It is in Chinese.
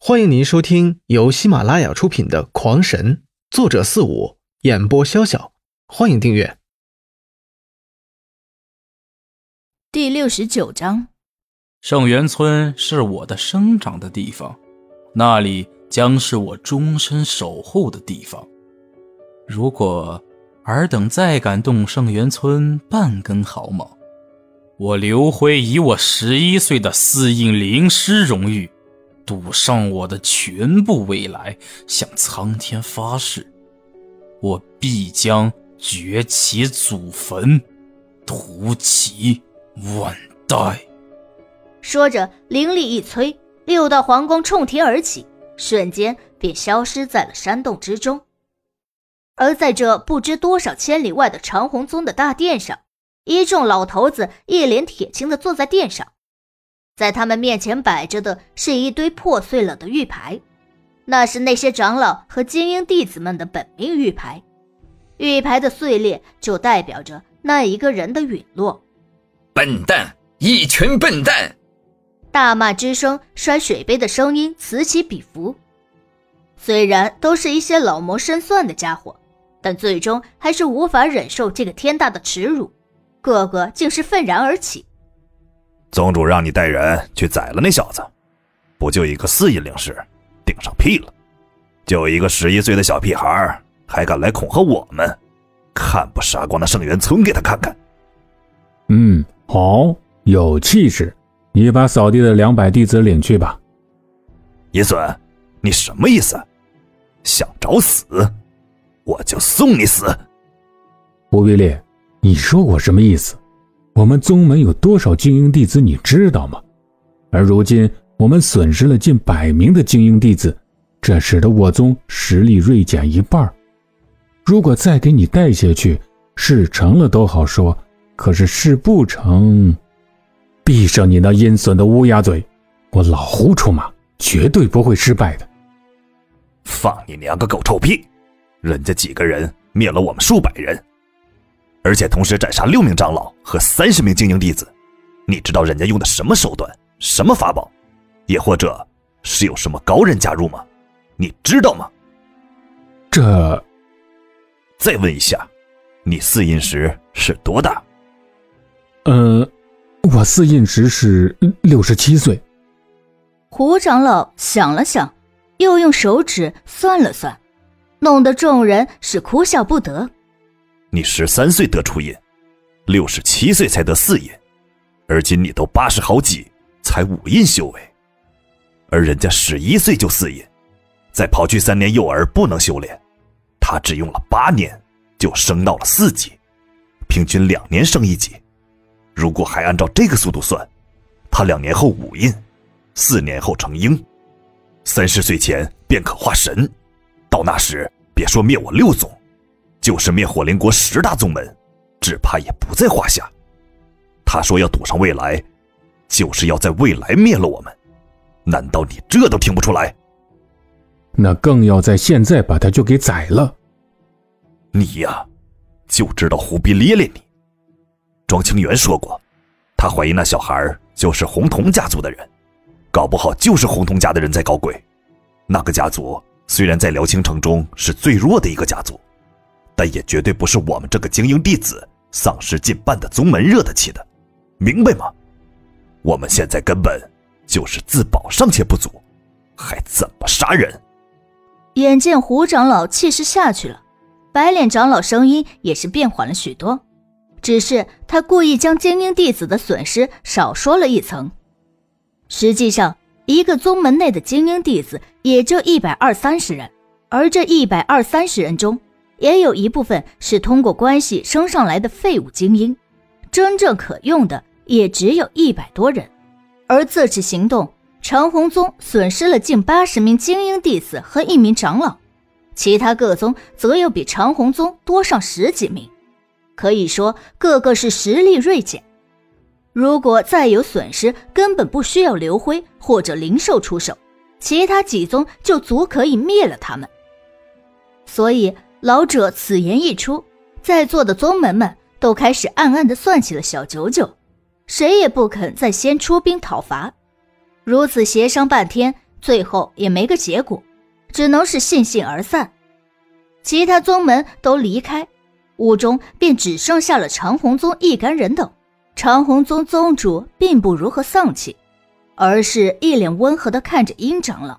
欢迎您收听由喜马拉雅出品的《狂神》，作者四五，演播潇潇。欢迎订阅。第六十九章，圣元村是我的生长的地方，那里将是我终身守护的地方。如果尔等再敢动圣元村半根毫毛，我刘辉以我十一岁的四印灵师荣誉。赌上我的全部未来，向苍天发誓，我必将掘其祖坟，屠其万代。说着，灵力一催，六道黄光冲天而起，瞬间便消失在了山洞之中。而在这不知多少千里外的长虹宗的大殿上，一众老头子一脸铁青的坐在殿上。在他们面前摆着的是一堆破碎了的玉牌，那是那些长老和精英弟子们的本命玉牌。玉牌的碎裂就代表着那一个人的陨落。笨蛋，一群笨蛋！大骂之声、摔水杯的声音此起彼伏。虽然都是一些老谋深算的家伙，但最终还是无法忍受这个天大的耻辱，个个竟是愤然而起。宗主让你带人去宰了那小子，不就一个四印灵师，顶上屁了？就一个十一岁的小屁孩，还敢来恐吓我们？看不杀光那圣元村给他看看！嗯，好，有气势。你把扫地的两百弟子领去吧。野隼，你什么意思？想找死？我就送你死！吴必烈，你说我什么意思？我们宗门有多少精英弟子，你知道吗？而如今我们损失了近百名的精英弟子，这使得我宗实力锐减一半。如果再给你带下去，事成了都好说，可是事不成，闭上你那阴损的乌鸦嘴！我老胡出马，绝对不会失败的。放你娘个狗臭屁！人家几个人灭了我们数百人。而且同时斩杀六名长老和三十名精英弟子，你知道人家用的什么手段、什么法宝，也或者是有什么高人加入吗？你知道吗？这……再问一下，你四印时是多大？呃，我四印时是六十七岁。胡长老想了想，又用手指算了算，弄得众人是哭笑不得。你十三岁得初印，六十七岁才得四印，而今你都八十好几，才五印修为，而人家十一岁就四印，再刨去三年幼儿不能修炼，他只用了八年就升到了四级，平均两年升一级。如果还按照这个速度算，他两年后五印，四年后成鹰，三十岁前便可化神，到那时别说灭我六宗。就是灭火灵国十大宗门，只怕也不在话下。他说要赌上未来，就是要在未来灭了我们。难道你这都听不出来？那更要在现在把他就给宰了。你呀，就知道胡逼咧咧你。庄清源说过，他怀疑那小孩就是红铜家族的人，搞不好就是红铜家的人在搞鬼。那个家族虽然在辽清城中是最弱的一个家族。但也绝对不是我们这个精英弟子丧失近半的宗门惹得起的，明白吗？我们现在根本就是自保尚且不足，还怎么杀人？眼见胡长老气势下去了，白脸长老声音也是变缓了许多，只是他故意将精英弟子的损失少说了一层。实际上，一个宗门内的精英弟子也就一百二三十人，而这一百二三十人中，也有一部分是通过关系升上来的废物精英，真正可用的也只有一百多人。而这次行动，长虹宗损失了近八十名精英弟子和一名长老，其他各宗则又比长虹宗多上十几名，可以说个个是实力锐减。如果再有损失，根本不需要刘辉或者灵兽出手，其他几宗就足可以灭了他们。所以。老者此言一出，在座的宗门们都开始暗暗的算起了小九九，谁也不肯再先出兵讨伐。如此协商半天，最后也没个结果，只能是悻悻而散。其他宗门都离开，屋中便只剩下了长虹宗一干人等。长虹宗宗主并不如何丧气，而是一脸温和的看着殷长老。